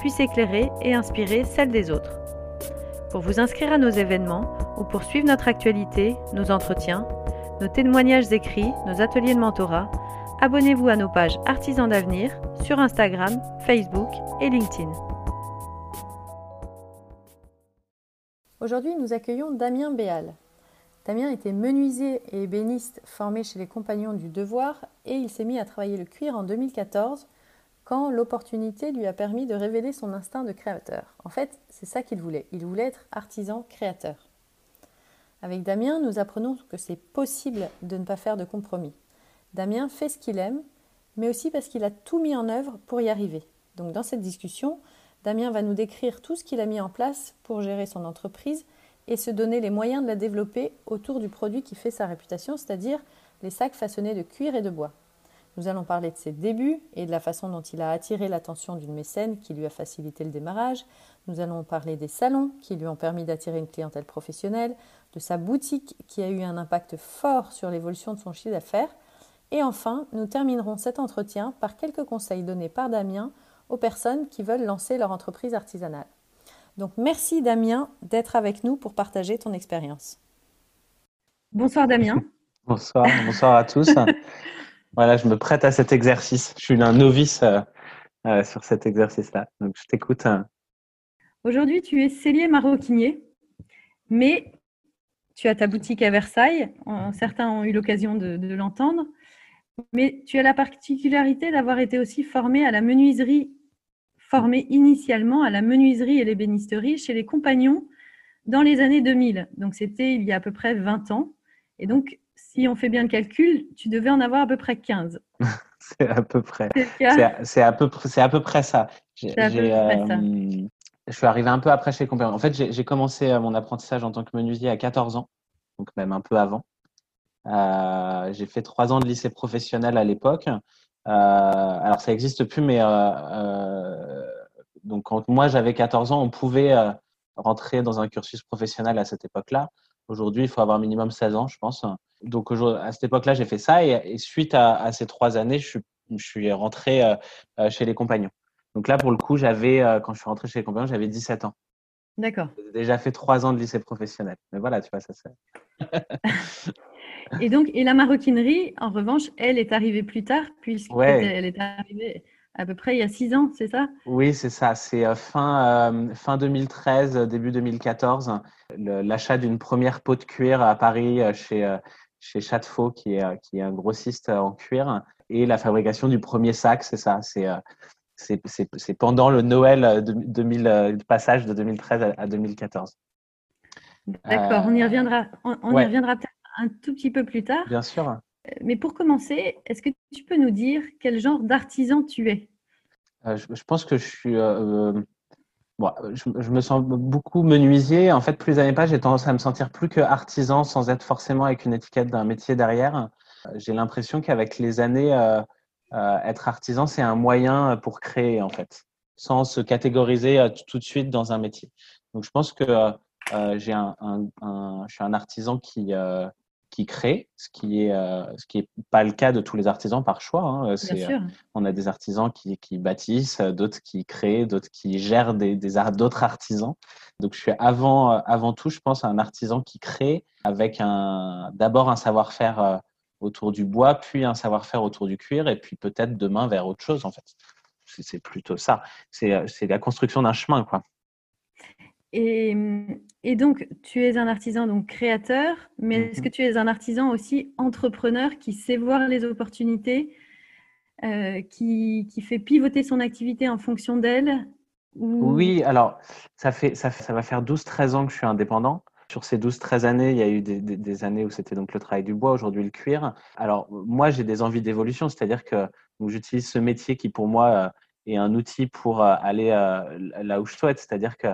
puisse éclairer et inspirer celle des autres. Pour vous inscrire à nos événements ou pour suivre notre actualité, nos entretiens, nos témoignages écrits, nos ateliers de mentorat, abonnez-vous à nos pages Artisans d'avenir sur Instagram, Facebook et LinkedIn. Aujourd'hui, nous accueillons Damien Béal. Damien était menuisier et ébéniste formé chez les Compagnons du Devoir et il s'est mis à travailler le cuir en 2014 quand l'opportunité lui a permis de révéler son instinct de créateur. En fait, c'est ça qu'il voulait. Il voulait être artisan créateur. Avec Damien, nous apprenons que c'est possible de ne pas faire de compromis. Damien fait ce qu'il aime, mais aussi parce qu'il a tout mis en œuvre pour y arriver. Donc dans cette discussion, Damien va nous décrire tout ce qu'il a mis en place pour gérer son entreprise et se donner les moyens de la développer autour du produit qui fait sa réputation, c'est-à-dire les sacs façonnés de cuir et de bois. Nous allons parler de ses débuts et de la façon dont il a attiré l'attention d'une mécène qui lui a facilité le démarrage. Nous allons parler des salons qui lui ont permis d'attirer une clientèle professionnelle, de sa boutique qui a eu un impact fort sur l'évolution de son chiffre d'affaires. Et enfin, nous terminerons cet entretien par quelques conseils donnés par Damien aux personnes qui veulent lancer leur entreprise artisanale. Donc merci Damien d'être avec nous pour partager ton expérience. Bonsoir Damien. Bonsoir, bonsoir à tous. voilà, je me prête à cet exercice. Je suis un novice euh, euh, sur cet exercice-là. Donc je t'écoute. Aujourd'hui, tu es cellier maroquinier, mais tu as ta boutique à Versailles. Certains ont eu l'occasion de, l'entendre. Mais tu as la particularité d'avoir été aussi formé à la menuiserie, formé initialement à la menuiserie et l'ébénisterie chez les compagnons dans les années 2000. Donc c'était il y a à peu près 20 ans. Et donc, si on fait bien le calcul, tu devais en avoir à peu près 15. c'est à peu près. C'est à, peu, à peu près ça. À peu près ça. Euh, je suis arrivé un peu après chez les En fait, j'ai commencé euh, mon apprentissage en tant que menuisier à 14 ans, donc même un peu avant. Euh, j'ai fait trois ans de lycée professionnel à l'époque. Euh, alors, ça n'existe plus, mais euh, donc quand moi j'avais 14 ans, on pouvait rentrer dans un cursus professionnel à cette époque-là. Aujourd'hui, il faut avoir minimum 16 ans, je pense. Donc, à cette époque-là, j'ai fait ça. Et, suite à, à, ces trois années, je suis, je suis rentré chez les compagnons. Donc là, pour le coup, j'avais, euh, quand je suis rentré chez les compagnons, j'avais 17 ans. D'accord. J'ai déjà fait trois ans de lycée professionnel. Mais voilà, tu vois, ça c'est. et donc, et la maroquinerie, en revanche, elle est arrivée plus tard, puisqu'elle est arrivée à peu près il y a six ans, c'est ça? Oui, c'est ça. C'est euh, fin, euh, fin 2013, début 2014, l'achat d'une première peau de cuir à Paris chez, chez Chatefaux, qui est, qui est un grossiste en cuir, et la fabrication du premier sac, c'est ça. C'est c'est pendant le Noël 2000, euh, le passage de 2013 à 2014. D'accord, on y euh, reviendra, on, y reviendra peut-être un tout petit peu plus tard. Bien sûr. Euh, mais pour commencer, est-ce que tu peux nous dire quel genre d'artisan tu es? Je, pense que je suis. bon, je, me sens beaucoup menuisier. En fait, plus les années passent, j'ai tendance à me sentir plus que artisan sans être forcément avec une étiquette d'un métier derrière. J'ai l'impression qu'avec les années, euh, être artisan, c'est un moyen pour créer, en fait, sans se catégoriser euh, tout de suite dans un métier. Donc, je pense que euh, je suis un artisan qui, qui créent, ce qui est ce qui est pas le cas de tous les artisans par choix. Hein. on a des artisans qui, qui bâtissent, d'autres qui créent, d'autres qui gèrent des, des d'autres artisans. Donc je suis avant avant tout, je pense, un artisan qui crée avec un d'abord un savoir-faire autour du bois, puis un savoir-faire autour du cuir, et puis peut-être demain vers autre chose en fait. C'est plutôt ça. C'est la construction d'un chemin, quoi. Et, et, donc, tu es un artisan donc créateur, mais est-ce que mhm. tu es un artisan aussi entrepreneur qui sait voir les opportunités, euh, qui, qui, fait pivoter son activité en fonction d'elle Oui, alors ça, fait, ça, ça va faire 12-13 ans que je suis indépendant. Sur ces 12-13 années, il y a eu des, des, années où c'était donc le travail du bois, aujourd'hui le cuir. Alors moi, j'ai des envies d'évolution, c'est-à-dire que j'utilise ce métier qui pour moi euh, est un outil pour euh, aller là où je souhaite, c'est-à-dire que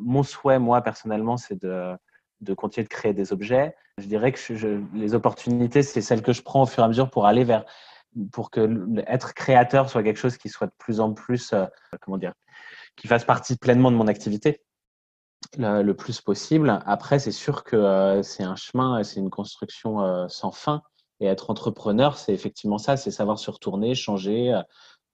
mon souhait, moi, personnellement, c'est de, de, continuer de créer des objets. Je dirais que les opportunités, c'est celles que je prends au fur et à mesure pour aller vers, pour que être créateur soit quelque chose qui soit de plus en plus, euh, comment dire, qui fasse partie pleinement de mon activité le, plus possible. Après, c'est sûr que euh, c'est un chemin, c'est une construction euh, sans fin. Et être entrepreneur, c'est effectivement ça, c'est savoir se retourner, changer,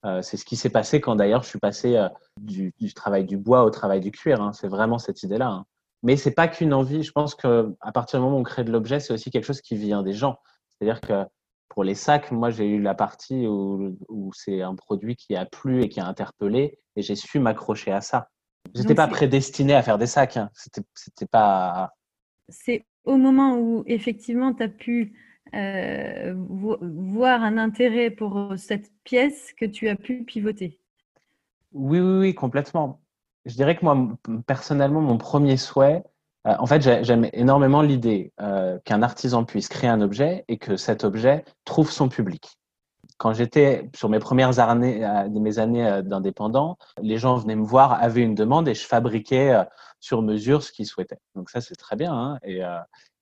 euh, c'est ce qui s'est passé quand d'ailleurs je suis passé euh, du, travail du bois au travail du cuir. Hein. C'est vraiment cette idée-là. Hein. Mais c'est pas qu'une envie. Je pense que à partir du moment où on crée de l'objet, c'est aussi quelque chose qui vient des gens. C'est-à-dire que pour les sacs, moi j'ai eu la partie où, c'est un produit qui a plu et qui a interpellé, et j'ai su m'accrocher à ça. J'étais pas prédestiné à faire des sacs. Hein. C'était pas. C'est au moment où effectivement tu as pu euh, voir un intérêt pour euh, cette pièce que tu as pu pivoter. Oui, oui, oui, complètement. Je dirais que moi, personnellement, mon premier souhait, euh, en fait, j'aime énormément l'idée qu'un artisan puisse créer un objet et que cet objet trouve son public. Quand j'étais sur mes premières années, mes années d'indépendant, les gens venaient me voir, avaient une demande et je fabriquais sur mesure ce qu'ils souhaitaient. Donc ça, c'est très bien. Hein, et,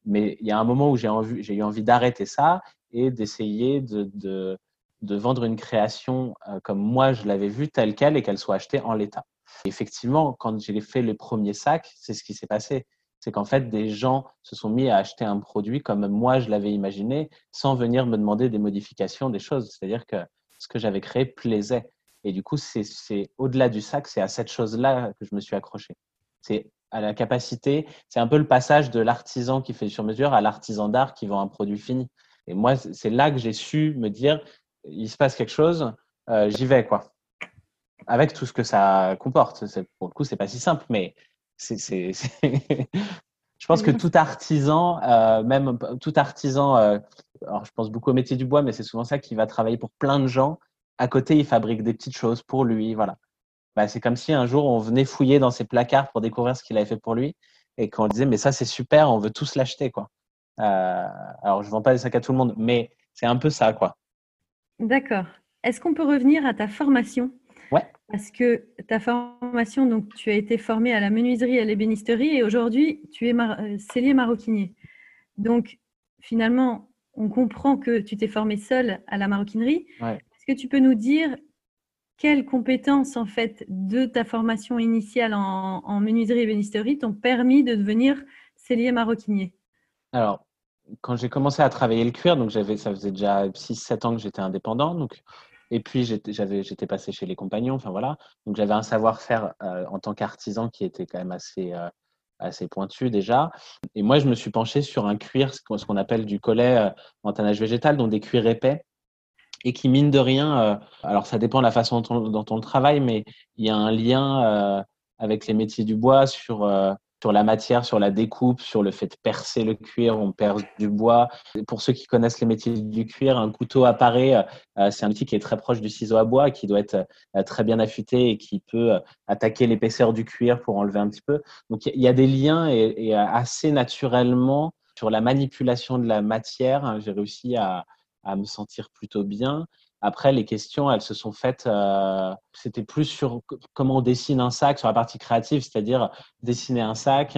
mais il y a un moment où j'ai eu envie d'arrêter ça et d'essayer de, vendre une création euh, comme moi je l'avais vue telle qu'elle et qu'elle soit achetée en l'état. Effectivement, quand j'ai fait le premier sac, c'est ce qui s'est passé. C'est qu'en fait, des gens se sont mis à acheter un produit comme moi je l'avais imaginé, sans venir me demander des modifications, des choses. C'est-à-dire que ce que j'avais créé plaisait. Et du coup, c'est au-delà du sac, c'est à cette chose-là que je me suis accroché. C'est à la capacité. C'est un peu le passage de l'artisan qui fait sur mesure à l'artisan d'art qui vend un produit fini. Et moi, c'est là que j'ai su me dire, il se passe quelque chose, euh, j'y vais, quoi. Avec tout ce que ça comporte. Pour le coup, c'est pas si simple, mais c'est. je pense que tout artisan, euh, même tout artisan, euh, alors je pense beaucoup au métier du bois, mais c'est souvent ça qui va travailler pour plein de gens. À côté, il fabrique des petites choses pour lui, voilà. Bah, c'est comme si un jour on venait fouiller dans ses placards pour découvrir ce qu'il avait fait pour lui et qu'on disait mais ça c'est super, on veut tous l'acheter quoi. Euh, alors je vends pas des sacs à tout le monde, mais c'est un peu ça quoi. D'accord. Est-ce qu'on peut revenir à ta formation? Ouais. Parce que ta formation, donc tu as été formé à la menuiserie et à l'ébénisterie et aujourd'hui tu es mar euh, cellier maroquinier. Donc finalement, on comprend que tu t'es formé seul à la maroquinerie. Est-ce que tu peux nous dire quelles compétences en fait de ta formation initiale en, menuiserie et bénisterie t'ont permis de devenir cellier maroquinier? Alors, quand j'ai commencé à travailler le cuir, donc j'avais, ça faisait déjà 6-7 ans que j'étais indépendant, donc et puis j'étais passé chez les compagnons, enfin voilà, donc j'avais un savoir-faire euh, en tant qu'artisan qui était quand même assez euh, assez pointu déjà. Et moi, je me suis penché sur un cuir, ce qu'on appelle du collet euh, en tannage végétal, donc des cuirs épais et qui, mine de rien, euh, alors ça dépend de la façon dont on, travaille, mais il y a un lien euh, avec les métiers du bois sur, euh, sur la matière, sur la découpe, sur le fait de percer le cuir, on perce du bois. Pour ceux qui connaissent les métiers du cuir, un couteau appareil, c'est un outil qui est très proche du ciseau à bois, qui doit être très bien affûté et qui peut attaquer l'épaisseur du cuir pour enlever un petit peu. Donc il y a des liens et, et assez naturellement sur la manipulation de la matière, hein, j'ai réussi à, à me sentir plutôt bien. Après, les questions, elles se sont faites, euh, c'était plus sur comment on dessine un sac, sur la partie créative, c'est-à-dire dessiner un sac,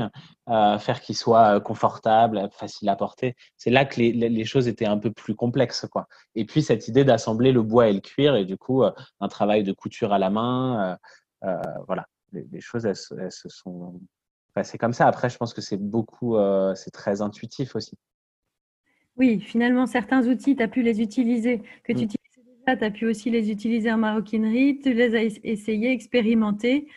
euh, faire qu'il soit euh, confortable, facile à porter. C'est là que les, les, choses étaient un peu plus complexes. Quoi. Et puis, cette idée d'assembler le bois et le cuir, et du coup, un travail de couture à la main, voilà, les, choses, elles, elles, se sont passées comme ça. Après, je pense que c'est beaucoup, c'est très intuitif aussi. Oui, finalement, certains outils, tu as pu les utiliser, que tu mm. utilisais déjà, tu as pu aussi les utiliser en maroquinerie, tu les as essayés, expérimentés.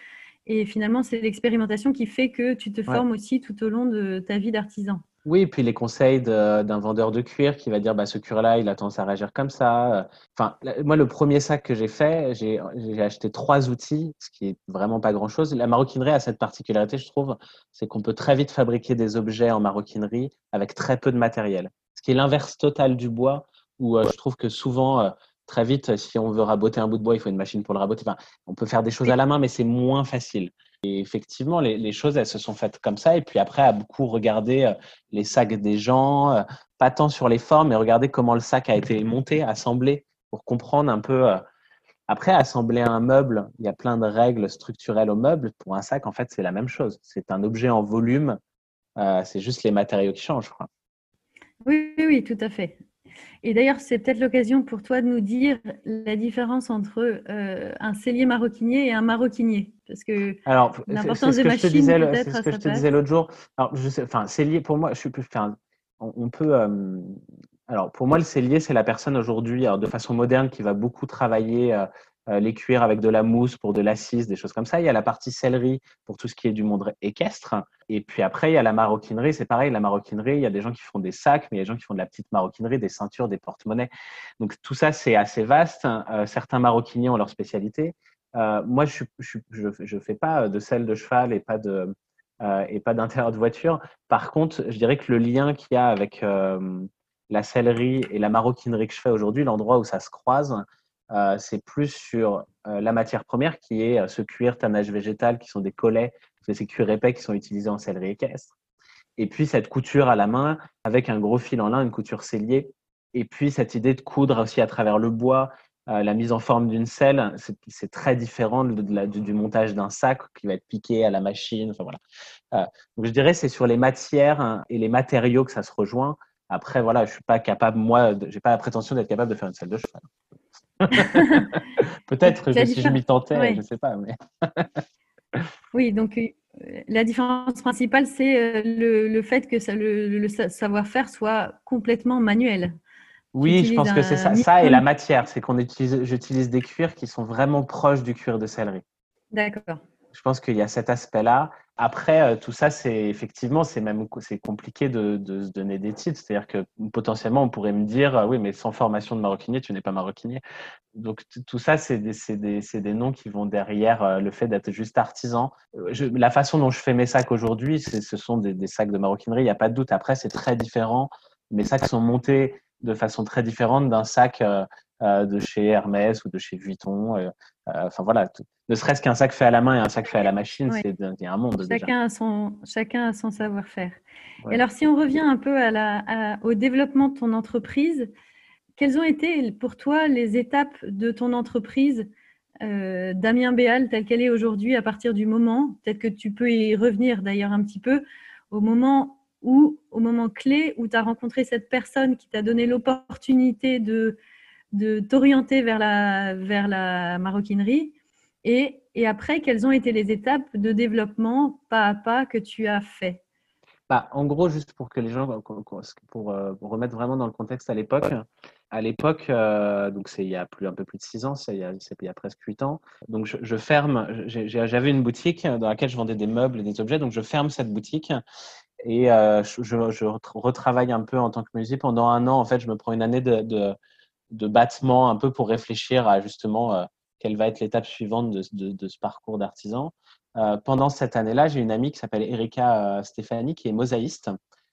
Et finalement, c'est l'expérimentation qui fait que tu te formes aussi tout au long de ta vie d'artisan. Oui, et puis les conseils d'un vendeur de cuir qui va dire bah, ce cuir-là, il a tendance à réagir comme ça. Enfin, moi, le premier sac que j'ai fait, j'ai acheté trois outils, ce qui est vraiment pas grand-chose. La maroquinerie a cette particularité, je trouve, c'est qu'on peut très vite fabriquer des objets en maroquinerie avec très peu de matériel. Ce qui est l'inverse total du bois, où euh, je trouve que souvent, euh, très vite, si on veut raboter un bout de bois, il faut une machine pour le raboter. Enfin, on peut faire des choses à la main, mais c'est moins facile. Et effectivement, les, choses, elles se sont faites comme ça. Et puis après, à beaucoup regarder euh, les sacs des gens, euh, pas tant sur les formes, mais regarder comment le sac a été monté, assemblé, pour comprendre un peu. Euh, après, assembler un meuble, il y a plein de règles structurelles au meuble. Pour un sac, en fait, c'est la même chose. C'est un objet en volume. c'est juste les matériaux qui changent, je crois. Oui, oui, tout à fait. Et d'ailleurs, c'est peut-être l'occasion pour toi de nous dire la différence entre euh, un cellier maroquinier et un maroquinier. Parce que l'importance des machines, C'est ce que je te disais l'autre jour. Alors, je sais, enfin, cellier, pour moi, je suis plus. Enfin, on, peut. Euh, alors, pour moi, le cellier, c'est la personne aujourd'hui, de façon moderne, qui va beaucoup travailler euh, les cuirs avec de la mousse pour de l'assise, des choses comme ça. Il y a la partie sellerie pour tout ce qui est du monde équestre. Et puis après, il y a la maroquinerie. C'est pareil, la maroquinerie, il y a des gens qui font des sacs, mais il y a des gens qui font de la petite maroquinerie, des ceintures, des porte-monnaies. Donc tout ça, c'est assez vaste. Euh, certains maroquiniers ont leur spécialité. Euh, moi, je ne fais pas de selle de cheval et pas de et pas d'intérieur de voiture. Par contre, je dirais que le lien qu'il y a avec la sellerie et la maroquinerie que je fais aujourd'hui, l'endroit où ça se croise, euh, c'est plus sur euh, la matière première qui est euh, ce cuir tannage végétal qui sont des collets, ces cuirs épais qui sont utilisés en sellerie équestre. Et puis cette couture à la main avec un gros fil en lin, une couture cellier. Et puis cette idée de coudre aussi à travers le bois, la mise en forme d'une selle, c'est très différent du, montage d'un sac qui va être piqué à la machine. Enfin, voilà. donc je dirais c'est sur les matières hein, et les matériaux que ça se rejoint. Après, voilà, je suis pas capable, moi, j'ai pas la prétention d'être capable de faire une selle de cheval. Peut-être que si je m'y tentais, je ne sais pas. Mais... oui, donc euh, la différence principale, c'est euh, le, fait que ça, le, savoir-faire soit complètement manuel. Oui, je pense que c'est ça. Ça et la matière, c'est qu'on utilise, j'utilise des cuirs qui sont vraiment proches du cuir de céleri. D'accord. Je pense qu'il y a cet aspect-là. Après, euh, tout ça, c'est effectivement, c'est même c'est compliqué de, se donner des titres. C'est-à-dire que potentiellement, on pourrait me dire, euh, oui, mais sans formation de maroquinier, tu n'es pas maroquinier. Donc tout ça, c'est des, des, des, noms qui vont derrière euh, le fait d'être juste artisan. la façon dont je fais mes sacs aujourd'hui, ce sont des, sacs de maroquinerie, il n'y a pas de doute. Après, c'est très différent. Mes sacs sont montés de façon très différente d'un sac de chez Hermès ou de chez Vuitton. Enfin voilà, ne serait-ce qu'un sac fait à la main et un sac fait à la machine, c'est un monde. Chacun, A son, chacun a son savoir-faire. Et alors, si on revient un peu à la, au développement de ton entreprise, quelles ont été pour toi les étapes de ton entreprise, euh, Damien Béal, telle qu'elle est aujourd'hui, à partir du moment, peut-être que tu peux y revenir d'ailleurs un petit peu, au moment où, au moment clé où tu as rencontré cette personne qui t'a donné l'opportunité de, de t'orienter vers la, vers la maroquinerie et, après, quelles ont été les étapes de développement pas à pas que tu as fait? Bah, En gros, juste pour que les gens, pour, euh, remettre vraiment dans le contexte à l'époque, à l'époque, euh, donc c'est il y a plus, un peu plus de six ans, c'est il, y a presque huit ans. Donc je, ferme, j'avais une boutique dans laquelle je vendais des meubles et des objets, donc je ferme cette boutique et euh, je, retravaille un peu en tant que musée. Pendant un an, en fait, je me prends une année de, de, de battement un peu pour réfléchir à justement quelle va être l'étape suivante de, ce parcours d'artisan. Euh, pendant cette année-là, j'ai une amie qui s'appelle Erika euh, Stefani, qui est mosaïste,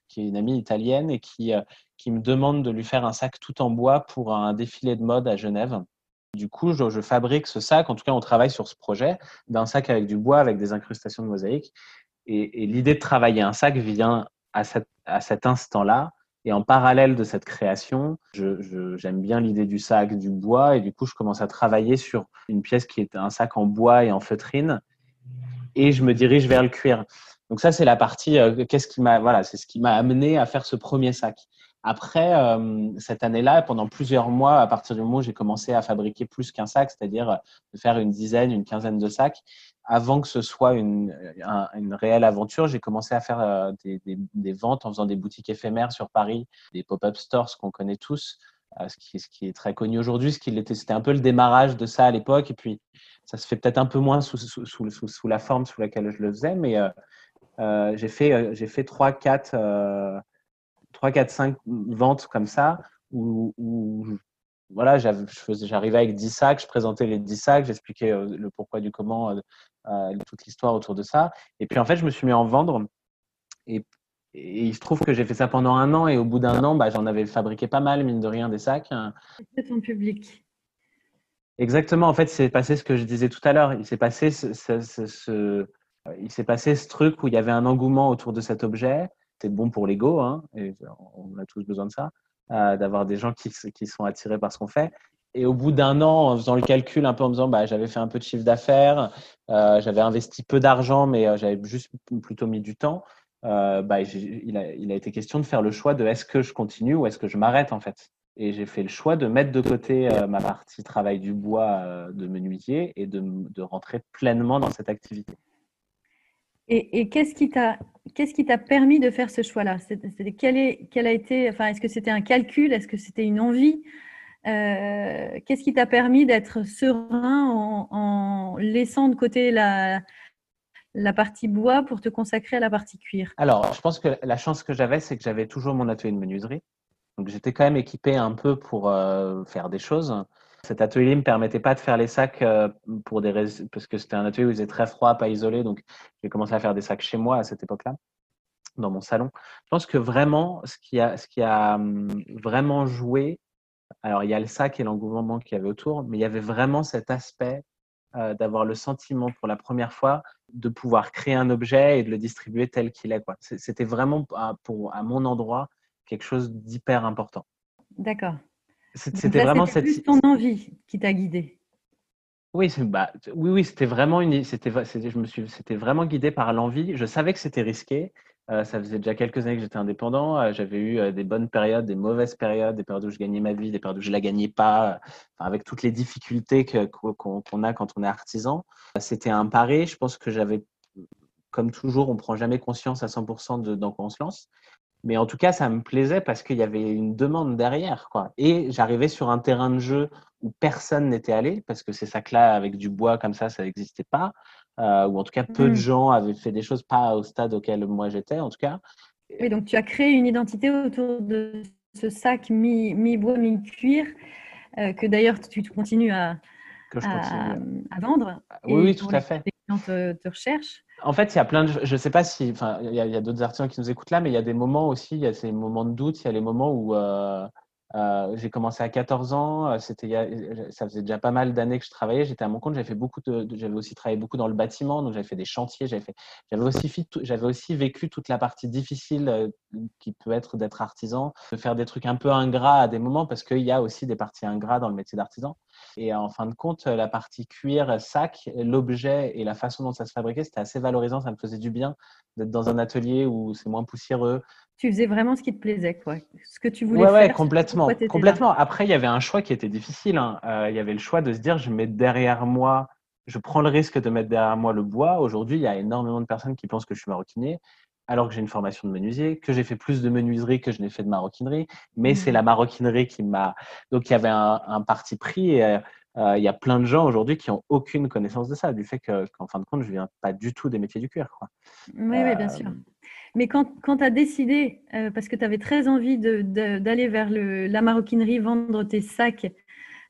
qui est une amie italienne et qui, euh, qui me demande de lui faire un sac tout en bois pour un défilé de mode à Genève. Du coup, je, fabrique ce sac, en tout cas, on travaille sur ce projet d'un sac avec du bois, avec des incrustations de mosaïque. Et, l'idée de travailler un sac vient à, à cet instant-là et en parallèle de cette création, j'aime bien l'idée du sac, du bois, et du coup, je commence à travailler sur une pièce qui est un sac en bois et en feutrine, et je me dirige vers le cuir. Donc ça, c'est la partie. Euh, qu'est-ce qui m'a, voilà, c'est ce qui m'a amené à faire ce premier sac. Après, cette année-là, pendant plusieurs mois, à partir du moment où j'ai commencé à fabriquer plus qu'un sac, c'est-à-dire de faire une dizaine, une quinzaine de sacs, avant que ce soit une, une réelle aventure, j'ai commencé à faire des, des, ventes en faisant des boutiques éphémères sur Paris, des pop-up stores qu'on connaît tous, ce qui, ce qui, est très connu aujourd'hui. Ce c'était un peu le démarrage de ça à l'époque. Et puis, ça se fait peut-être un peu moins sous, sous, sous, sous, la forme sous laquelle je le faisais, mais euh, j'ai fait, fait 3, 4 3, 4, 5 ventes comme ça où, voilà, j'arrivais avec 10 sacs, je présentais les 10 sacs, j'expliquais euh, le pourquoi du comment, euh, euh, toute l'histoire autour de ça. Et puis en fait, je me suis mis en vendre. Et, il se trouve que j'ai fait ça pendant un an. Et au bout d'un an, bah, j'en avais fabriqué pas mal, mine de rien, des sacs. C'était ton public. Exactement. En fait, c'est passé ce que je disais tout à l'heure. Il s'est passé ce, il s'est passé ce truc où il y avait un engouement autour de cet objet c'est bon pour l'ego, hein, et on a tous besoin de ça, euh, d'avoir des gens qui, qui, sont attirés par ce qu'on fait. Et au bout d'un an, en faisant le calcul un peu en me disant, bah, j'avais fait un peu de chiffre d'affaires, euh, j'avais investi peu d'argent, mais euh, j'avais juste plutôt mis du temps, bah, il, a, il a été question de faire le choix de est-ce que je continue ou est-ce que je m'arrête en fait. Et j'ai fait le choix de mettre de côté ma partie travail du bois de menuisier et de, de rentrer pleinement dans cette activité. Et, qu'est-ce qui t'a qu'est-ce qui t'a permis de faire ce choix-là? Quel, est, quel a été, enfin, est-ce que c'était un calcul, est-ce que c'était une envie? Euh, Qu'est-ce qui t'a permis d'être serein en, laissant de côté la, la partie bois pour te consacrer à la partie cuir? Alors, je pense que la chance que j'avais, c'est que j'avais toujours mon atelier de menuiserie. Donc, j'étais quand même équipé un peu pour euh, faire des choses. Cet atelier ne me permettait pas de faire les sacs euh, pour des parce que c'était un atelier où il faisait très froid, pas isolé. Donc, j'ai commencé à faire des sacs chez moi à cette époque-là, dans mon salon. Je pense que vraiment, ce qui a, hum, vraiment joué, alors il y a le sac et l'engouement qu'il y avait autour, mais il y avait vraiment cet aspect euh, d'avoir le sentiment pour la première fois de pouvoir créer un objet et de le distribuer tel qu'il est. C'était vraiment, pour, à mon endroit, quelque chose d'hyper important. D'accord. C'était vraiment cette. plus ton envie qui t'a guidé. Oui, bah, oui, oui, c'était vraiment une, c'était, je me suis, c'était vraiment guidé par l'envie. Je savais que c'était risqué. Euh, ça faisait déjà quelques années que j'étais indépendant. Euh, j'avais eu euh, des bonnes périodes, des mauvaises périodes, des périodes où je gagnais ma vie, des périodes où je la gagnais pas, avec toutes les difficultés que, qu'on, a quand on est artisan. C'était un pari. Je pense que j'avais, comme toujours, on prend jamais conscience à 100% de dans quoi on se lance. Mais en tout cas, ça me plaisait parce qu'il y avait une demande derrière. Quoi. Et j'arrivais sur un terrain de jeu où personne n'était allé, parce que ces sacs-là, avec du bois comme ça, ça n'existait pas. Euh, ou en tout cas, peu de mmh. gens avaient fait des choses, pas au stade auquel moi j'étais, en tout cas. Oui, donc tu as créé une identité autour de ce sac mi-bois, mi-cuir, euh, que d'ailleurs tu continues à, à, vendre. Oui, oui, tout à fait. Clients te, recherchent. En fait, il y a plein de. Je ne sais pas si. Enfin, il y a, d'autres artisans qui nous écoutent là, mais il y a des moments aussi, il y a ces moments de doute, il y a les moments où euh, euh, j'ai commencé à 14 ans, euh, c'était, ça faisait déjà pas mal d'années que je travaillais, j'étais à mon compte, j'avais fait beaucoup de, j'avais aussi travaillé beaucoup dans le bâtiment, donc j'avais fait des chantiers, j'avais fait, j'avais aussi vécu toute la partie difficile qui peut être d'être artisan, de faire des trucs un peu ingrats à des moments, parce qu'il y a aussi des parties ingrats dans le métier d'artisan. Et en fin de compte, la partie cuir, sac, l'objet et la façon dont ça se fabriquait, c'était assez valorisant. Ça me faisait du bien d'être dans un atelier où c'est moins poussiéreux. Tu faisais vraiment ce qui te plaisait, quoi. Ce que tu voulais faire. Ouais, complètement. complètement. Après, il y avait un choix qui était difficile. Hein. Euh, il y avait le choix de se dire, je mets derrière moi, je prends le risque de mettre derrière moi le bois. Aujourd'hui, il y a énormément de personnes qui pensent que je suis maroquinier alors que j'ai une formation de menuisier, que j'ai fait plus de menuiserie que je n'ai fait de maroquinerie, mais c'est mmh. la maroquinerie qui m'a. Donc il y avait un, parti pris. Et, euh, il y a plein de gens aujourd'hui qui n'ont aucune connaissance de ça, du fait qu'en fin de compte, je ne viens pas du tout des métiers du cuir. Quoi. Oui, oui, bien sûr. Euh, mais quand, quand tu as décidé, euh, parce que tu avais très envie d'aller vers le, la maroquinerie, vendre tes sacs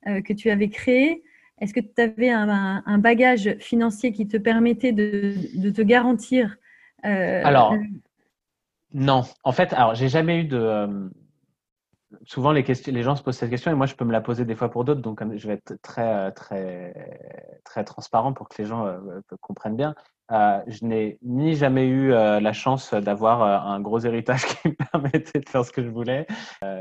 que tu avais créés, est-ce que tu avais un, un, bagage financier qui te permettait de, de te garantir euh, alors, non. En fait, alors, j'ai jamais eu de. Euh, souvent, les, questions, les gens se posent cette question et moi, je peux me la poser des fois pour d'autres. Donc, je vais être très, très, très transparent pour que les gens euh, comprennent bien. je n'ai ni jamais eu la chance d'avoir un gros héritage qui me permettait de faire ce que je voulais.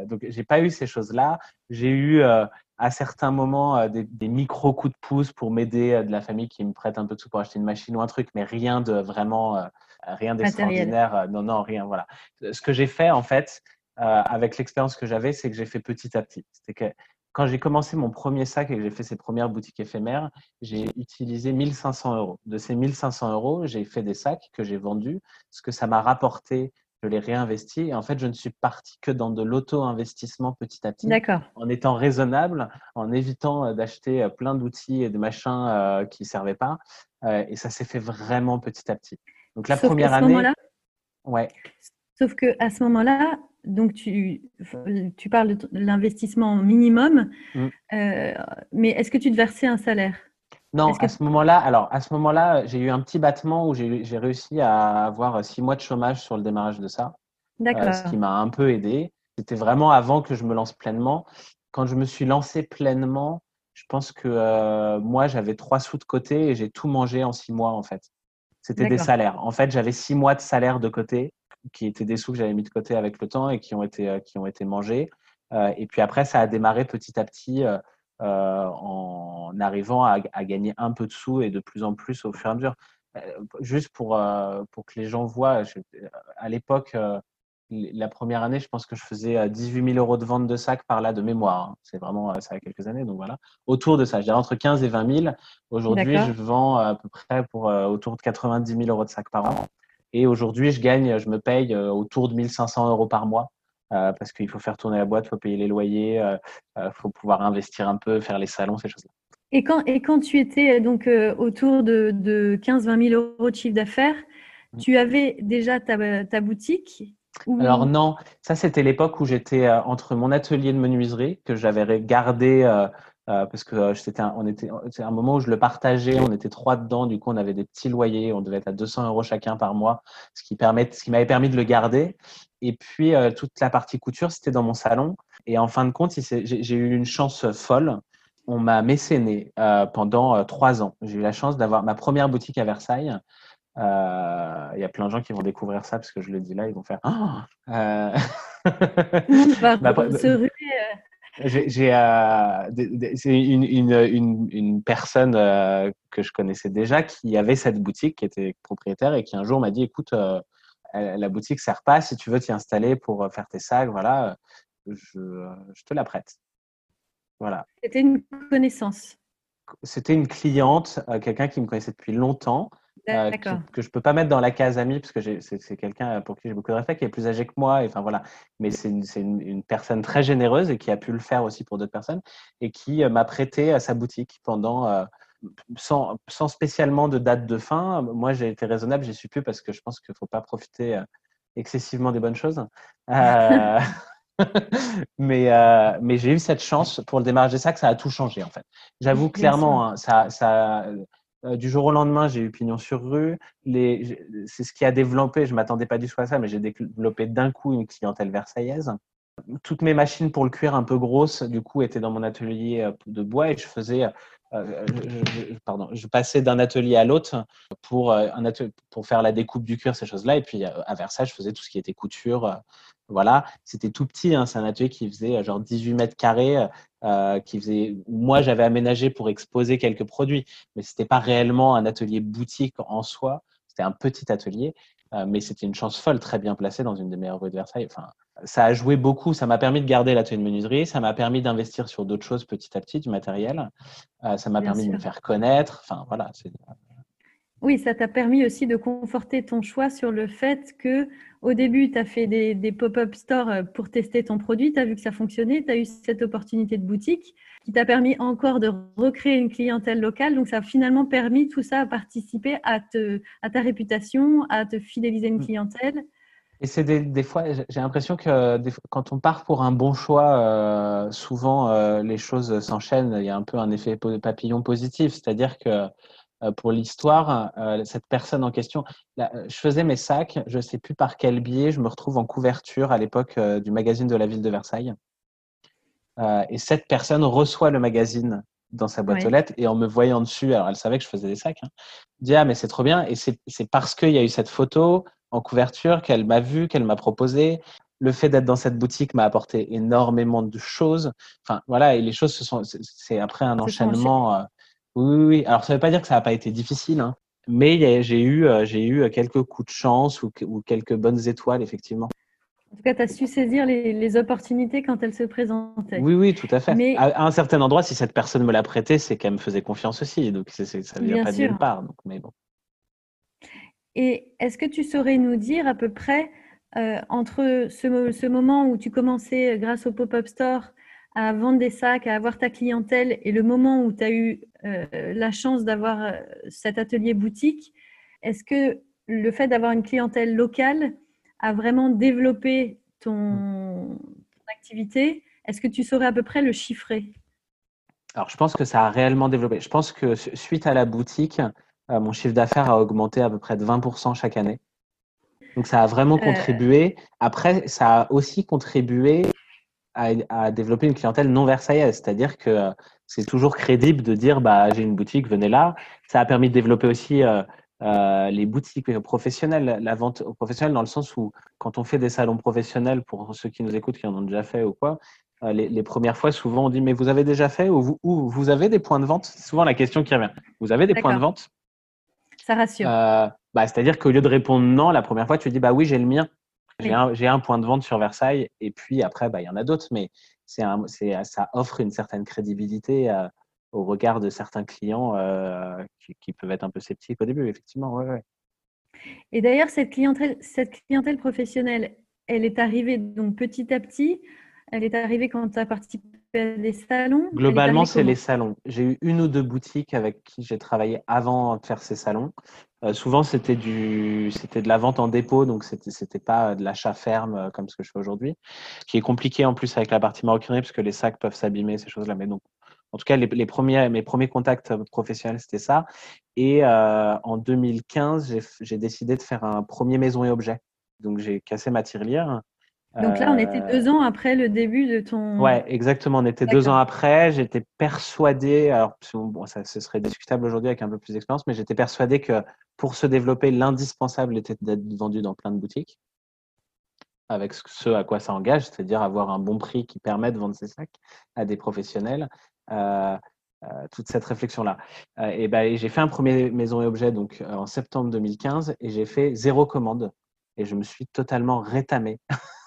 donc, j'ai pas eu ces choses-là. J'ai eu à certains moments des, des micro coups de pouce pour m'aider de la famille qui me prête un peu de sous pour acheter une machine ou un truc, mais rien de vraiment rien d'extraordinaire. Euh, non, non, rien. Voilà. Ce que j'ai fait, en fait, avec l'expérience que j'avais, c'est que j'ai fait petit à petit. C'était que quand j'ai commencé mon premier sac et que j'ai fait ces premières boutiques éphémères, j'ai utilisé 1500 euros. De ces 1500 euros, j'ai fait des sacs que j'ai vendus. Ce que ça m'a rapporté, je l'ai réinvesti. Et en fait, je ne suis parti que dans de l'auto-investissement petit à petit. D'accord. En étant raisonnable, en évitant euh, d'acheter euh, plein d'outils et de machins euh, qui ne servaient pas. et ça s'est fait vraiment petit à petit. Donc la première année. Ouais. Sauf que à ce moment-là, donc tu, tu parles de l'investissement minimum, mm. euh, mais est-ce que tu te versais un salaire? Non, à ce moment-là, alors à ce moment-là, j'ai eu un petit battement où j'ai réussi à avoir six mois de chômage sur le démarrage de ça. Euh, D'accord. ce qui m'a un peu aidé. C'était vraiment avant que je me lance pleinement. Quand je me suis lancé pleinement, je pense que euh, moi, j'avais trois sous de côté et j'ai tout mangé en six mois en fait. C'était des salaires. En fait, j'avais six mois de salaire de côté qui étaient des sous que j'avais mis de côté avec le temps et qui ont été, euh, qui ont été mangés. Euh, et puis après, ça a démarré petit à petit euh, en arrivant à, gagner un peu de sous et de plus en plus au fur et à mesure. juste pour, pour que les gens voient, à l'époque, la première année, je pense que je faisais 18 000 euros de vente de sacs par là de mémoire. Hein. C'est vraiment ça a quelques années, donc voilà. Autour de ça, je dirais entre 15 et 20 000. Aujourd'hui, je vends à peu près pour autour de 90 000 euros de sacs par an. Et aujourd'hui, je gagne, je me paye euh, autour de 1500 euros par mois. Euh, parce qu'il faut faire tourner la boîte, il faut payer les loyers, il euh, faut pouvoir investir un peu, faire les salons, ces choses-là. Et quand, et quand tu étais donc autour de, de 15-20 000 euros de chiffre d'affaires, mmh. tu avais déjà ta, ta boutique Alors non, ça c'était l'époque où j'étais entre mon atelier de menuiserie que j'avais gardé euh, parce que euh, c'était un, on était, c'est un moment où je le partageais, on était trois dedans, du coup on avait des petits loyers, on devait être à 200 euros chacun par mois, ce qui permet, ce qui m'avait permis de le garder. Et puis euh, toute la partie couture, c'était dans mon salon. Et en fin de compte, j'ai eu une chance folle. On m'a mécéné pendant trois ans. J'ai eu la chance d'avoir ma première boutique à Versailles. Il y a plein de gens qui vont découvrir ça parce que je le dis là, ils vont faire. Oh j'ai, euh, c'est une, une, une, personne euh, que je connaissais déjà qui avait cette boutique, qui était propriétaire et qui un jour m'a dit écoute, euh, la boutique sert pas, si tu veux t'y installer pour faire tes sacs, voilà, je, je te la prête. Voilà. C'était une connaissance. C'était une cliente, quelqu'un qui me connaissait depuis longtemps euh, que, je peux pas mettre dans la case amie parce que c'est quelqu'un pour qui j'ai beaucoup de respect, qui est plus âgé que moi. Et, enfin voilà, mais c'est une, une, personne très généreuse et qui a pu le faire aussi pour d'autres personnes et qui euh, m'a prêté à sa boutique pendant euh, sans, sans, spécialement de date de fin. Moi, j'ai été raisonnable, j'ai su plus parce que je pense qu'il faut pas profiter excessivement des bonnes choses. mais mais j'ai eu cette chance pour le démarrage des sacs, ça a tout changé en fait. J'avoue clairement, hein, ça, ça, euh, du jour au lendemain, j'ai eu pignon sur rue. C'est ce qui a développé, je ne m'attendais pas du tout à ça, mais j'ai développé d'un coup une clientèle versaillaise. Toutes mes machines pour le cuir un peu grosses, du coup, étaient dans mon atelier euh, de bois et je faisais euh, pardon, je passais d'un atelier à l'autre pour, un pour faire la découpe du cuir, ces choses-là. Et puis à Versailles, je faisais tout ce qui était couture. Voilà, c'était tout petit. Hein. C'est un atelier qui faisait genre 18 mètres carrés. Euh, qui faisait. Moi, j'avais aménagé pour exposer quelques produits, mais c'était pas réellement un atelier boutique en soi. C'était un petit atelier, euh, mais c'était une chance folle, très bien placée dans une des meilleures rues de Versailles. Enfin, ça a joué beaucoup. Ça m'a permis de garder l'atelier de menuiserie. Ça m'a permis d'investir sur d'autres choses petit à petit, du matériel. Euh, ça m'a permis de me faire connaître. Enfin, voilà. Oui, ça t'a permis aussi de conforter ton choix sur le fait que au début, tu as fait des, pop-up stores euh, pour tester ton produit, tu as vu que ça fonctionnait, tu as eu cette opportunité de boutique qui t'a permis encore de recréer une clientèle locale. Donc, ça a finalement permis tout ça à participer à, te, à ta réputation, à te fidéliser une mm. clientèle. Et c'est des, fois, j'ai l'impression que quand on part pour un bon choix, euh, souvent euh, les choses s'enchaînent. Il y a un peu un effet papillon positif, c'est-à-dire que euh, pour l'histoire, euh, cette personne en question, euh, je faisais mes sacs, je ne sais plus par quel biais, je me retrouve en couverture à l'époque du magazine de la ville de Versailles. et cette personne reçoit le magazine dans sa boîte aux lettres et en me voyant dessus, alors elle savait que je faisais des sacs, hein, dit Ah, mais c'est trop bien. Et c'est parce qu'il y a eu cette photo en couverture qu'elle m'a vu, qu'elle m'a proposé. Le fait d'être dans cette boutique m'a apporté énormément de choses. Enfin, voilà, et les choses, se sont, c'est après un enchaînement. Oui, oui, Alors, ça ne veut pas dire que ça n'a pas été difficile, hein. mais j'ai eu, euh, j'ai eu quelques coups de chance ou, quelques bonnes étoiles, effectivement. En tout cas, tu as su saisir les, opportunités quand elles se présentaient. Oui, oui, tout à fait. Mais... À, un certain endroit, si cette personne me l'a prêté, c'est qu'elle me faisait confiance aussi. Donc, ça ne vient pas de nulle part. Donc, mais bon. Et est-ce que tu saurais nous dire à peu près, euh, entre ce, ce, moment où tu commençais, euh, grâce au pop-up store, à vendre des sacs, à avoir ta clientèle, et le moment où tu as eu euh, la chance d'avoir cet atelier boutique, est-ce que le fait d'avoir une clientèle locale a vraiment développé ton, activité? Est-ce que tu saurais à peu près le chiffrer? Alors, je pense que ça a réellement développé. Je pense que suite à la boutique, euh, mon chiffre d'affaires a augmenté à peu près de 20% chaque année. Donc, ça a vraiment euh. contribué. Après, ça a aussi contribué à, développer une clientèle non versaillaise. C'est-à-dire que euh, c'est toujours crédible de dire bah, j'ai une boutique, venez là. Ça a permis de développer aussi euh, les boutiques professionnelles, la vente professionnelle dans le sens où quand on fait des salons professionnels, pour ceux qui nous écoutent, qui en ont déjà fait ou quoi, euh, les, premières fois, souvent on dit mais vous avez déjà fait ou vous, vous avez des points de vente? C'est souvent la question qui revient. Vous avez des points de vente? Ça rassure. Euh, bah, C'est-à-dire qu'au lieu de répondre non, la première fois, tu dis bah oui, j'ai le mien. J'ai un, un, point de vente sur Versailles et puis après, bah, il y en a d'autres, mais ça offre une certaine crédibilité au regard de certains clients euh, qui, peuvent être un peu sceptiques au début, effectivement. Ouais, Et d'ailleurs, cette clientèle, cette clientèle professionnelle, elle est arrivée donc petit à petit. Elle est arrivée quand tu as participé à des salons Globalement, c'est les salons. J'ai eu une ou deux boutiques avec qui j'ai travaillé avant de faire ces salons. Euh, souvent, c'était du, c'était de la vente en dépôt, donc c'était, c'était pas de l'achat ferme euh, comme ce que je fais aujourd'hui, qui est compliqué en plus avec la partie maroquinerie parce que les sacs peuvent s'abîmer, ces choses-là. Mais donc, en tout cas, les, premiers, mes premiers contacts professionnels, c'était ça. Et euh, en 2015, j'ai décidé de faire un premier maison et objet. Donc, j'ai cassé ma tirelire. Donc là, on était deux ans après le début de ton. Ouais, exactement. On était deux ans après. J'étais persuadé, alors bon, ça, ce serait discutable aujourd'hui avec un peu plus d'expérience, mais j'étais persuadé que pour se développer, l'indispensable était d'être vendu dans plein de boutiques avec ce à quoi ça engage, c'est-à-dire avoir un bon prix qui permet de vendre ses sacs à des professionnels euh, euh, toute cette réflexion-là. Euh, et ben, j'ai fait un premier maison et objet donc en septembre 2015 et j'ai fait zéro commande et je me suis totalement rétamé.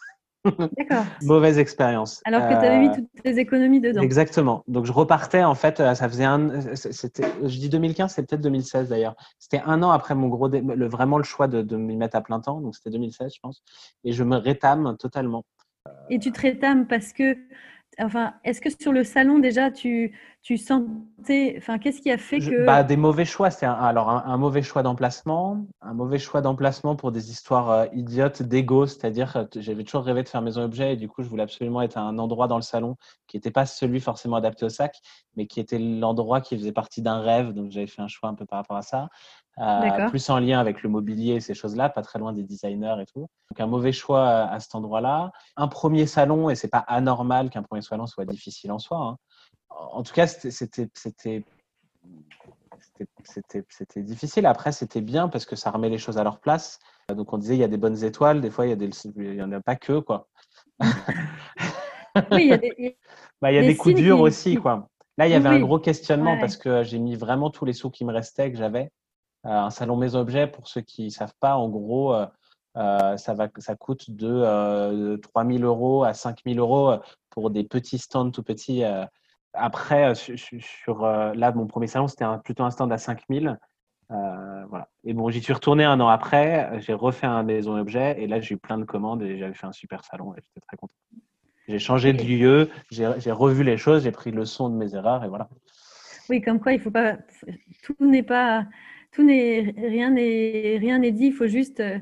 D'accord. Mauvaise expérience. Alors que tu avais mis toutes tes économies dedans. Exactement. Donc je repartais en fait, ça faisait un, je dis 2015, c'est peut-être 2016 d'ailleurs. C'était un an après mon gros, le, vraiment le choix de, de m'y mettre à plein temps, donc c'était 2016 je pense. Et je me rétame totalement. Et tu te rétames parce que Enfin, est-ce que sur le salon déjà tu, tu sentais, enfin, qu'est-ce qui a fait que bah, des mauvais choix. C'est alors un, mauvais choix d'emplacement, un mauvais choix d'emplacement pour des histoires euh, idiotes d'ego, c'est-à-dire que j'avais toujours rêvé de faire maison objet et du coup je voulais absolument être à un endroit dans le salon qui n'était pas celui forcément adapté au sac, mais qui était l'endroit qui faisait partie d'un rêve. Donc j'avais fait un choix un peu par rapport à ça. Euh, plus en lien avec le mobilier et ces choses-là, pas très loin des designers et tout. Donc un mauvais choix à, cet endroit-là. Un premier salon, et c'est pas anormal qu'un premier salon soit difficile en soi. Hein. En tout cas, c'était c'était difficile. Après, c'était bien parce que ça remet les choses à leur place. Donc, on disait, il y a des bonnes étoiles. Des fois, il y, a des, il y en a pas que, quoi. oui, il y a des, bah, il y a des coups durs aussi, quoi. Là, il y avait un gros questionnement parce que j'ai mis vraiment tous les sous qui me restaient, que j'avais. Euh, un salon mes objets, pour ceux qui ne savent pas, en gros, euh, euh, ça, va, ça coûte de 3 000 euros à 5 000 euros pour des petits stands tout petits. Après, sur, là, mon premier salon, c'était plutôt un stand à 5 000. voilà. Et bon, j'y suis retourné un an après, j'ai refait un maison objet et là j'ai eu plein de commandes et j'avais fait un super salon et j'étais très content. J'ai changé de lieu, j'ai revu les choses, j'ai pris le son de mes erreurs et voilà. Oui, comme quoi il faut pas, tout n'est pas tout n'est rien n'est rien n'est dit. Il faut juste euh,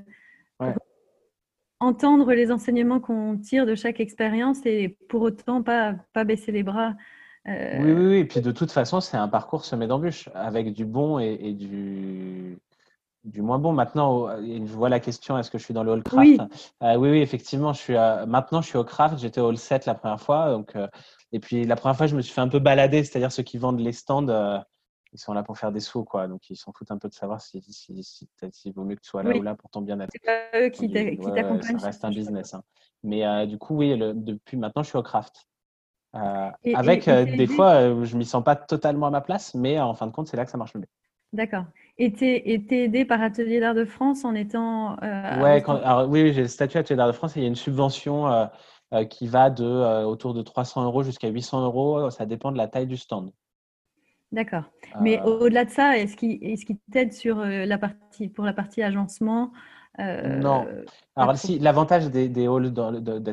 entendre les enseignements qu'on tire de chaque expérience et pour autant pas pas baisser les bras. Euh, oui, oui, oui. Et puis de toute façon, c'est un parcours semé d'embûches avec du bon et, du du moins bon. Maintenant, je vois la question est-ce que je suis dans le hall craft? Oui. Euh, oui, oui, effectivement, je suis maintenant je suis au craft. J'étais au hall 7 la première fois, donc et puis la première fois, je me suis fait un peu balader, c'est-à-dire ceux qui vendent les stands ils sont là pour faire des sous, quoi. Donc, ils s'en foutent un peu de savoir si, si, si, vaut mieux que tu sois là ou là pour ton bien-être. C'est pas eux qui t'accompagnent. ça reste un business. Hein. Mais euh, du coup, oui, depuis maintenant, je suis au craft. Euh, avec euh, des fois, je m'y sens pas totalement à ma place, mais en fin de compte, c'est là que ça marche le mieux. D'accord. été, été aidé par Atelier d'Art de France en étant. Euh, ouais, alors, oui, j'ai le statut Atelier d'Art de France et il y a une subvention euh, euh, qui va de autour de 300 euros jusqu'à 800 euros. Ça dépend de la taille du stand. D'accord. Mais au-delà de ça, est-ce qu'il est t'aide sur la partie pour la partie agencement non. Alors, si, l'avantage des, des halls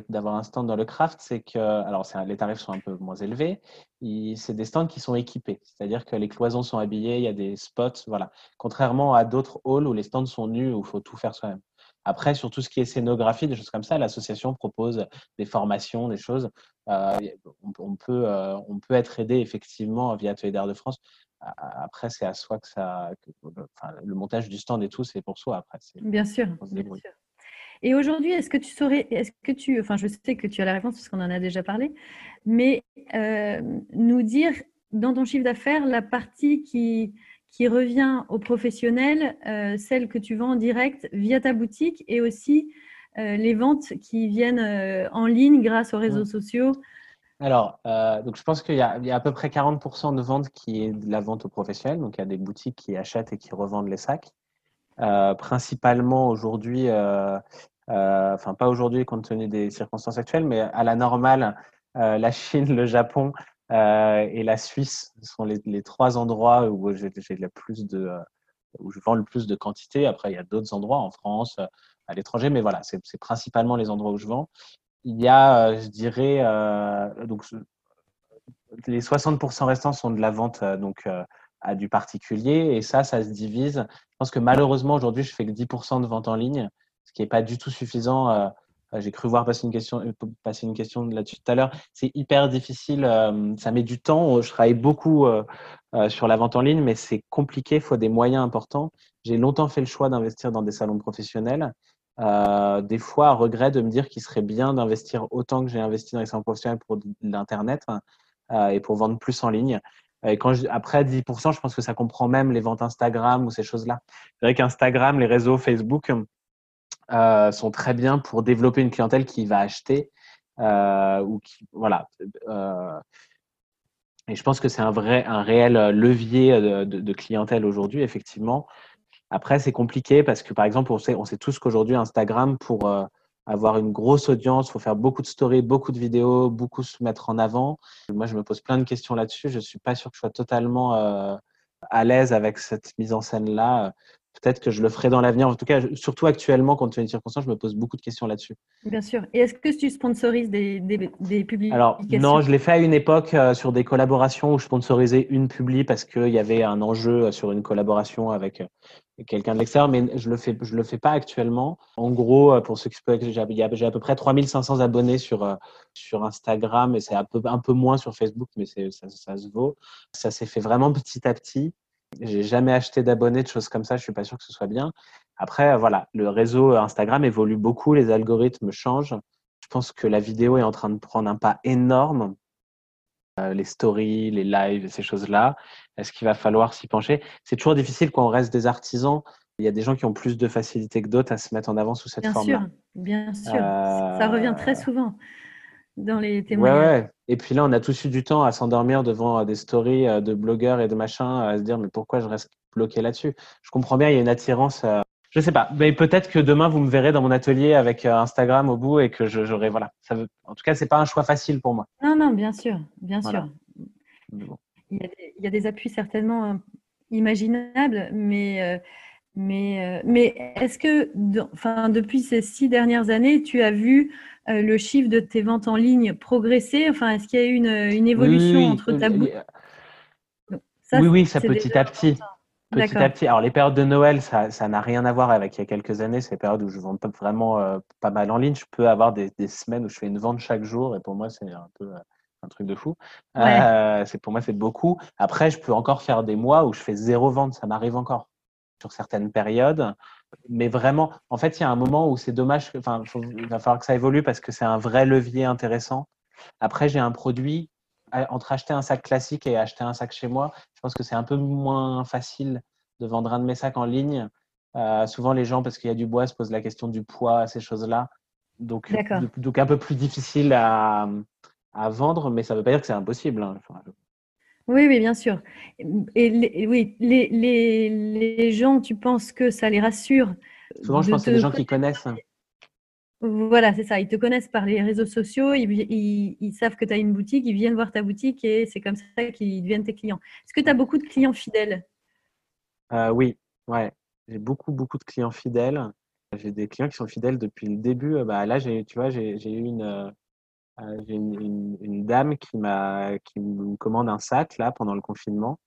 d'avoir un stand dans le craft, c'est que alors les tarifs sont un peu moins élevés. C'est des stands qui sont équipés, c'est-à-dire que les cloisons sont habillées, il y a des spots, voilà. Contrairement à d'autres halls où les stands sont nus, où il faut tout faire soi-même. Après, sur tout ce qui est scénographie, des choses comme ça, l'association propose des formations, des choses. Euh, on, peut, euh, on peut être aidé effectivement via Atelier d'Art de France après, c'est à soi que ça. le montage du stand et tout, c'est pour soi après. Bien sûr, bien sûr. Et aujourd'hui, est-ce que tu saurais, est-ce que tu, enfin, je sais que tu as la réponse parce qu'on en a déjà parlé, mais euh, nous dire dans ton chiffre d'affaires la partie qui, qui revient aux professionnels, euh, celle que tu vends en direct via ta boutique et aussi euh, les ventes qui viennent en ligne grâce aux réseaux sociaux. Alors, euh, donc je pense qu'il y, a à peu près 40% de vente qui est de la vente aux professionnels. Donc, il y a des boutiques qui achètent et qui revendent les sacs. Euh, principalement aujourd'hui, euh, enfin pas aujourd'hui compte tenu des circonstances actuelles, mais à la normale, la Chine, le Japon et la Suisse sont les, trois endroits où le où je vends le plus de quantité. Après, il y a d'autres endroits en France, à l'étranger, mais voilà, c'est principalement les endroits où je vends il y a, euh, je dirais, euh, donc, les 60% restants sont de la vente euh, donc, à du particulier. Et ça, ça se divise. Je pense que malheureusement, aujourd'hui, je fais que 10% de vente en ligne, ce qui n'est pas du tout suffisant. J'ai cru voir passer une question, passer une question là-dessus tout à l'heure. C'est hyper difficile. Ça met du temps. Je travaille beaucoup sur la vente en ligne, mais c'est compliqué. Il faut des moyens importants. J'ai longtemps fait le choix d'investir dans des salons professionnels. Euh, des fois, regret de me dire qu'il serait bien d'investir autant que j'ai investi dans les centres professionnels pour l'Internet euh, et pour vendre plus en ligne. Et quand après 10%, je pense que ça comprend même les ventes Instagram ou ces choses-là. C'est vrai qu'Instagram, les réseaux Facebook euh, sont très bien pour développer une clientèle qui va acheter ou qui, voilà. et je pense que c'est un vrai, un réel levier de clientèle aujourd'hui, effectivement. Après, c'est compliqué parce que, par exemple, on sait, on sait tous qu'aujourd'hui, Instagram, pour euh, avoir une grosse audience, il faut faire beaucoup de stories, beaucoup de vidéos, beaucoup se mettre en avant. Moi, je me pose plein de questions là-dessus. Je ne suis pas sûr que je sois totalement euh, à l'aise avec cette mise en scène-là. Peut-être que je le ferai dans l'avenir. En tout cas, surtout actuellement, compte tenu des circonstances, je me pose beaucoup de questions là-dessus. Bien sûr. Et est-ce que tu sponsorises des, des, des publications? Alors, non, je l'ai fait à une époque euh, sur des collaborations où je sponsorisais une publi parce qu'il y avait un enjeu sur une collaboration avec quelqu'un de l'extérieur, mais je le fais, je le fais pas actuellement. En gros, euh, pour ceux qui se peuvent, j'ai à peu près 3500 abonnés sur, euh, sur Instagram et c'est un peu, un peu moins sur Facebook, mais ça, ça se vaut. Ça s'est fait vraiment petit à petit. J'ai jamais acheté d'abonnés, de choses comme ça. Je suis pas sûr que ce soit bien. Après, voilà, le réseau Instagram évolue beaucoup, les algorithmes changent. Je pense que la vidéo est en train de prendre un pas énorme. Euh, les stories, les lives, ces choses-là. Est-ce qu'il va falloir s'y pencher? C'est toujours difficile quand on reste des artisans. Il y a des gens qui ont plus de facilité que d'autres à se mettre en avant sous cette forme-là. Bien sûr, bien sûr. Ça revient très souvent dans les témoignages. Ouais, Et puis là, on a tous eu du temps à s'endormir devant euh, des stories euh, de blogueurs et de machins, à se dire mais pourquoi je reste bloqué là-dessus? Je comprends bien, il y a une attirance. Je sais pas, mais peut-être que demain vous me verrez dans mon atelier avec Instagram au bout et que j'aurai voilà. Ça veut... En tout cas, c'est pas un choix facile pour moi. Non, non, bien sûr, bien sûr. Il, y a des, appuis certainement euh, imaginables, mais, euh, mais, euh, mais est-ce que enfin, depuis ces six dernières années, tu as vu le chiffre de tes ventes en ligne progresser? Enfin, est-ce qu'il y a eu une, une évolution entre ta boutique Oui, oui, ça petit à petit. Petit à petit. Alors, les périodes de Noël, ça n'a rien à voir avec il y a quelques années. C'est les périodes où je vends vraiment pas mal en ligne. Je peux avoir des, des, semaines où je fais une vente chaque jour et pour moi, c'est un peu un truc de fou. Euh, c'est pour moi, c'est beaucoup. Après, je peux encore faire des mois où je fais zéro vente. Ça m'arrive encore sur certaines périodes. Mais vraiment, en fait, il y a un moment où c'est dommage. Enfin, il va falloir que ça évolue parce que c'est un vrai levier intéressant. Après, j'ai un produit entre acheter un sac classique et acheter un sac chez moi. Je pense que c'est un peu moins facile de vendre un de mes sacs en ligne. Euh, souvent, les gens, parce qu'il y a du bois, se posent la question du poids, ces choses-là. Donc, donc, un peu plus difficile à, à vendre, mais ça ne veut pas dire que c'est impossible. Hein. Oui, oui, bien sûr. Et oui, les, les, les, gens, tu penses que ça les rassure Souvent, je pense que c'est des gens qui connaissent. Voilà, c'est ça. Ils te connaissent par les réseaux sociaux, ils, ils, savent que tu as une boutique, ils viennent voir ta boutique et c'est comme ça qu'ils deviennent tes clients. Est-ce que tu as beaucoup de clients fidèles? Euh, Oui, ouais. J'ai beaucoup, beaucoup de clients fidèles. J'ai des clients qui sont fidèles depuis le début. Bah, là, tu vois, j'ai eu une, euh, une, une, dame qui, m'a, qui me commande un sac là pendant le confinement.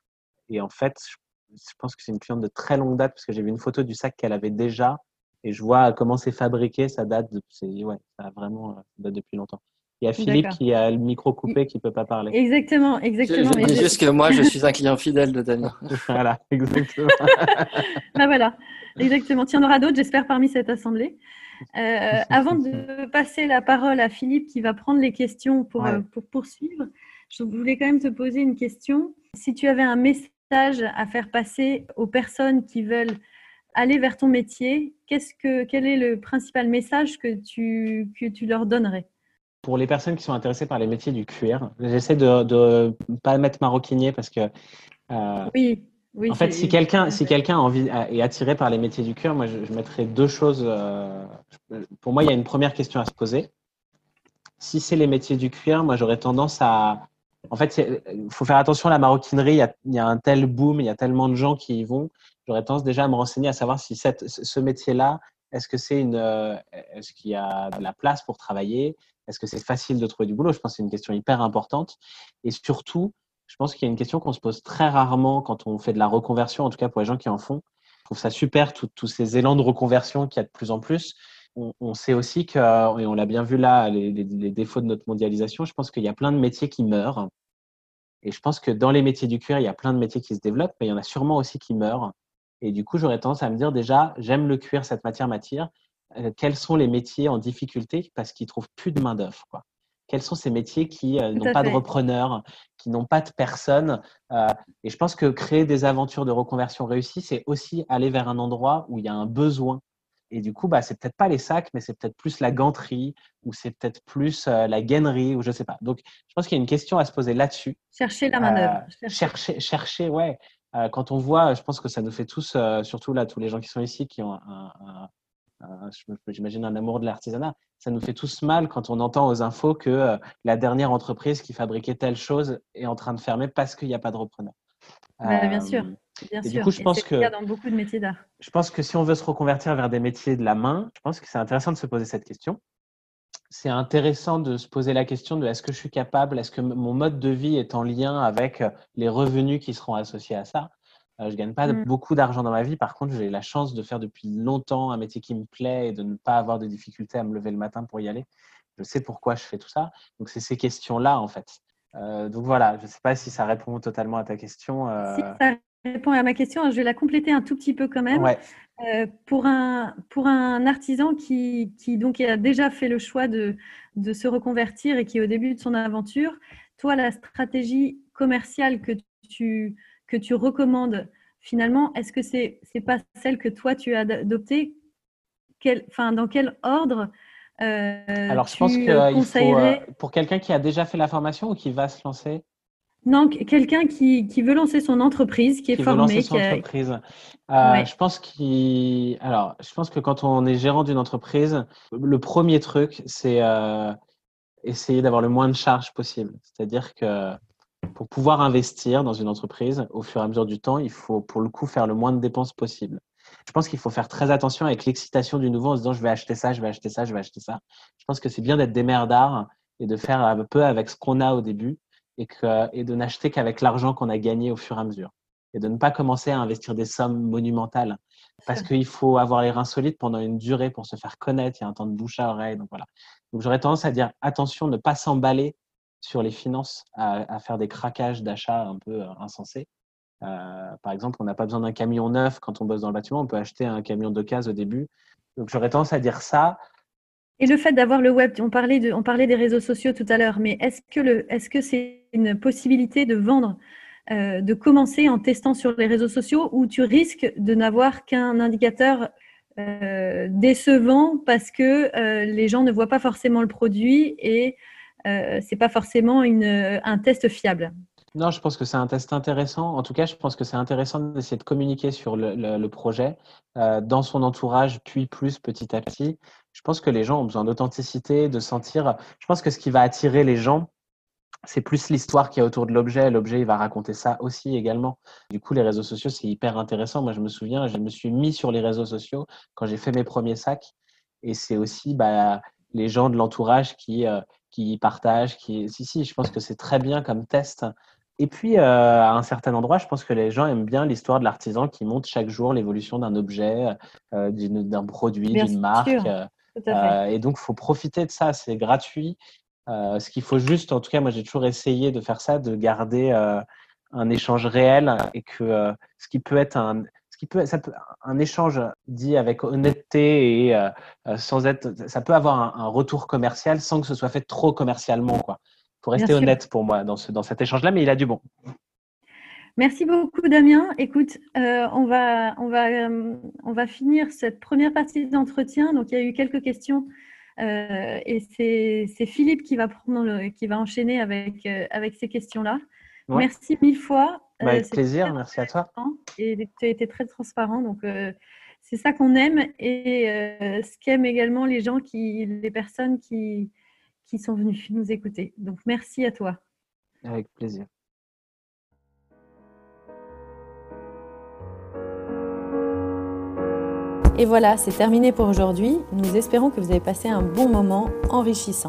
Et en fait, je, je pense que c'est une cliente de très longue date parce que j'ai vu une photo du sac qu'elle avait déjà et je vois comment c'est fabriqué, ça date, de, ouais, ça a vraiment euh, date depuis longtemps. Il y a Philippe qui a le micro coupé qui peut pas parler. Exactement, exactement. Je, je juste que moi, je suis un client fidèle de Damien. voilà, exactement. ben voilà, exactement. Tu en auras d'autres, j'espère, parmi cette assemblée. Euh, avant de passer la parole à Philippe qui va prendre les questions pour, euh, pour poursuivre, je voulais quand même te poser une question. Si tu avais un message à faire passer aux personnes qui veulent aller vers ton métier, qu'est-ce que, quel est le principal message que tu, que tu leur donnerais? Pour les personnes qui sont intéressées par les métiers du cuir, j'essaie de ne pas mettre maroquinier parce que. Euh, oui. Oui, en fait, si quelqu'un si quelqu'un envie est attiré par les métiers du cuir, moi je, je mettrais deux choses. Euh, pour moi, il y a une première question à se poser. Si c'est les métiers du cuir, moi j'aurais tendance à. En fait, il faut faire attention à la maroquinerie. Il y, a, il y, a, un tel boom, il y a tellement de gens qui y vont j'aurais tendance déjà à me renseigner à savoir si cette, ce métier-là, est-ce que c'est une, euh, est-ce qu'il y a de la place pour travailler? Est-ce que c'est facile de trouver du boulot? Je pense que c'est une question hyper importante. Et surtout, je pense qu'il y a une question qu'on se pose très rarement quand on fait de la reconversion, en tout cas pour les gens qui en font. Je trouve ça super, tous ces élans de reconversion qu'il y a de plus en plus. On, sait aussi que, et on l'a bien vu là, les, défauts de notre mondialisation, je pense qu'il y a plein de métiers qui meurent. Et je pense que dans les métiers du cuir, il y a plein de métiers qui se développent, mais il y en a sûrement aussi qui meurent. Et du coup, j'aurais tendance à me dire déjà, j'aime le cuir, cette matière m'attire. Euh, quels sont les métiers en difficulté parce qu'ils trouvent plus de main d'œuvre quoi. Quels sont ces métiers qui euh, n'ont pas de repreneurs, qui n'ont pas de personnes euh, Et je pense que créer des aventures de reconversion réussies, c'est aussi aller vers un endroit où il y a un besoin. Et du coup, bah, c'est peut-être pas les sacs, mais c'est peut-être plus la ganterie, ou c'est peut-être plus la gainerie, ou je sais pas. Donc, je pense qu'il y a une question à se poser là-dessus. Chercher la main d'œuvre. chercher, chercher, ouais. Euh, quand on voit, je pense que ça nous fait tous, euh, surtout là, tous les gens qui sont ici, qui ont un, j'imagine un amour de l'artisanat, ça nous fait tous mal quand on entend aux infos que euh, la dernière entreprise qui fabriquait telle chose est en train de fermer parce qu'il n'y a pas de repreneur. Bah, bien sûr. Bien sûr. Du coup, je pense que dans beaucoup de métiers d'art. Je pense que si on veut se reconvertir vers des métiers de la main, je pense que c'est intéressant de se poser cette question c'est intéressant de se poser la question de est-ce que je suis capable, est-ce que mon mode de vie est en lien avec euh, les revenus qui seront associés à ça? Euh, je ne gagne pas mmh. beaucoup d'argent dans ma vie, par contre j'ai la chance de faire depuis longtemps un métier qui me plaît et de ne pas avoir de difficultés à me lever le matin pour y aller. Je sais pourquoi je fais tout ça. Donc c'est ces questions-là en fait. Euh, donc voilà, je ne sais pas si ça répond totalement à ta question. Si ça répond à ma question, je vais la compléter un tout petit peu quand même. Euh, pour, un, pour un artisan qui, qui, donc a déjà fait le choix de, de se reconvertir et qui est au début de son aventure, toi, la stratégie commerciale que tu, que tu recommandes, finalement, est-ce que c'est n'est pas celle que toi, tu as adoptée? Quel, enfin, Dans quel ordre euh, Alors, je pense que euh, pour quelqu'un qui a déjà fait la formation ou qui va se lancer? Non, quelqu'un qui, qui, veut lancer son entreprise, qui est formé. Veut lancer son entreprise. Euh, je pense alors, je pense que quand on est gérant d'une entreprise, le premier truc, c'est euh, essayer d'avoir le moins de charges possible. C'est-à-dire que pour pouvoir investir dans une entreprise, au fur et à mesure du temps, il faut pour le coup faire le moins de dépenses possible. Je pense qu'il faut faire très attention avec l'excitation du nouveau en se disant je vais acheter ça, je vais acheter ça, je vais acheter ça. Je pense que c'est bien d'être des merdards et de faire un peu avec ce qu'on a au début et, que, de n'acheter qu'avec l'argent qu'on a gagné au fur et à mesure. Et de ne pas commencer à investir des sommes monumentales. Parce qu'il faut avoir les reins solides pendant une durée pour se faire connaître. Il y a un temps de bouche à oreille. Donc voilà. Donc j'aurais tendance à dire attention, ne pas s'emballer sur les finances, à, faire des craquages d'achat un peu euh, insensés. Euh, par exemple, on n'a pas besoin d'un camion neuf quand on bosse dans le bâtiment. On peut acheter un camion de case au début. Donc j'aurais tendance à dire ça. Et le fait d'avoir le web, on parlait, on parlait des réseaux sociaux tout à l'heure, mais est-ce que, le, est-ce que c'est une possibilité de vendre, euh, de commencer en testant sur les réseaux sociaux ou tu risques de n'avoir qu'un indicateur décevant parce que les gens ne voient pas forcément le produit et c'est pas forcément une, un test fiable Non, je pense que c'est un test intéressant. En tout cas, je pense que c'est intéressant d'essayer de communiquer sur le, projet euh, dans son entourage, puis plus petit à petit. Je pense que les gens ont besoin d'authenticité, de sentir. Je pense que ce qui va attirer les gens, c'est plus l'histoire qui est autour de l'objet. L'objet, il va raconter ça aussi également. Du coup, les réseaux sociaux, c'est hyper intéressant. Moi, je me souviens, je me suis mis sur les réseaux sociaux quand j'ai fait mes premiers sacs. Et c'est aussi bah, les gens de l'entourage qui, euh, qui partagent. Qui... Si, si, je pense que c'est très bien comme test et puis, euh, à un certain endroit, je pense que les gens aiment bien l'histoire de l'artisan qui montre chaque jour l'évolution d'un objet, euh, d'un produit, d'une marque. Euh, et donc, il faut profiter de ça, c'est gratuit. ce qu'il faut juste, en tout cas, moi j'ai toujours essayé de faire ça, de garder un échange réel et que ce qui peut être un, qui peut, ça peut, un échange dit avec honnêteté et sans être, ça peut avoir un, un, retour commercial sans que ce soit fait trop commercialement, quoi faut rester honnête pour moi dans, ce, dans cet échange-là, mais il a du bon. Merci beaucoup, Damien. Écoute, euh, on, va, on, va, euh, on va finir cette première partie d'entretien. Donc, il y a eu quelques questions euh, et c'est Philippe qui va, prendre qui va enchaîner avec, avec ces questions-là. Merci mille fois. Bah, avec plaisir, merci à toi. Et tu as été très transparent. Donc, c'est ça qu'on aime et ce qu'aiment également les gens, qui, les personnes qui, qui sont venus nous écouter. Donc merci à toi. Avec plaisir. Et voilà, c'est terminé pour aujourd'hui. Nous espérons que vous avez passé un bon moment enrichissant.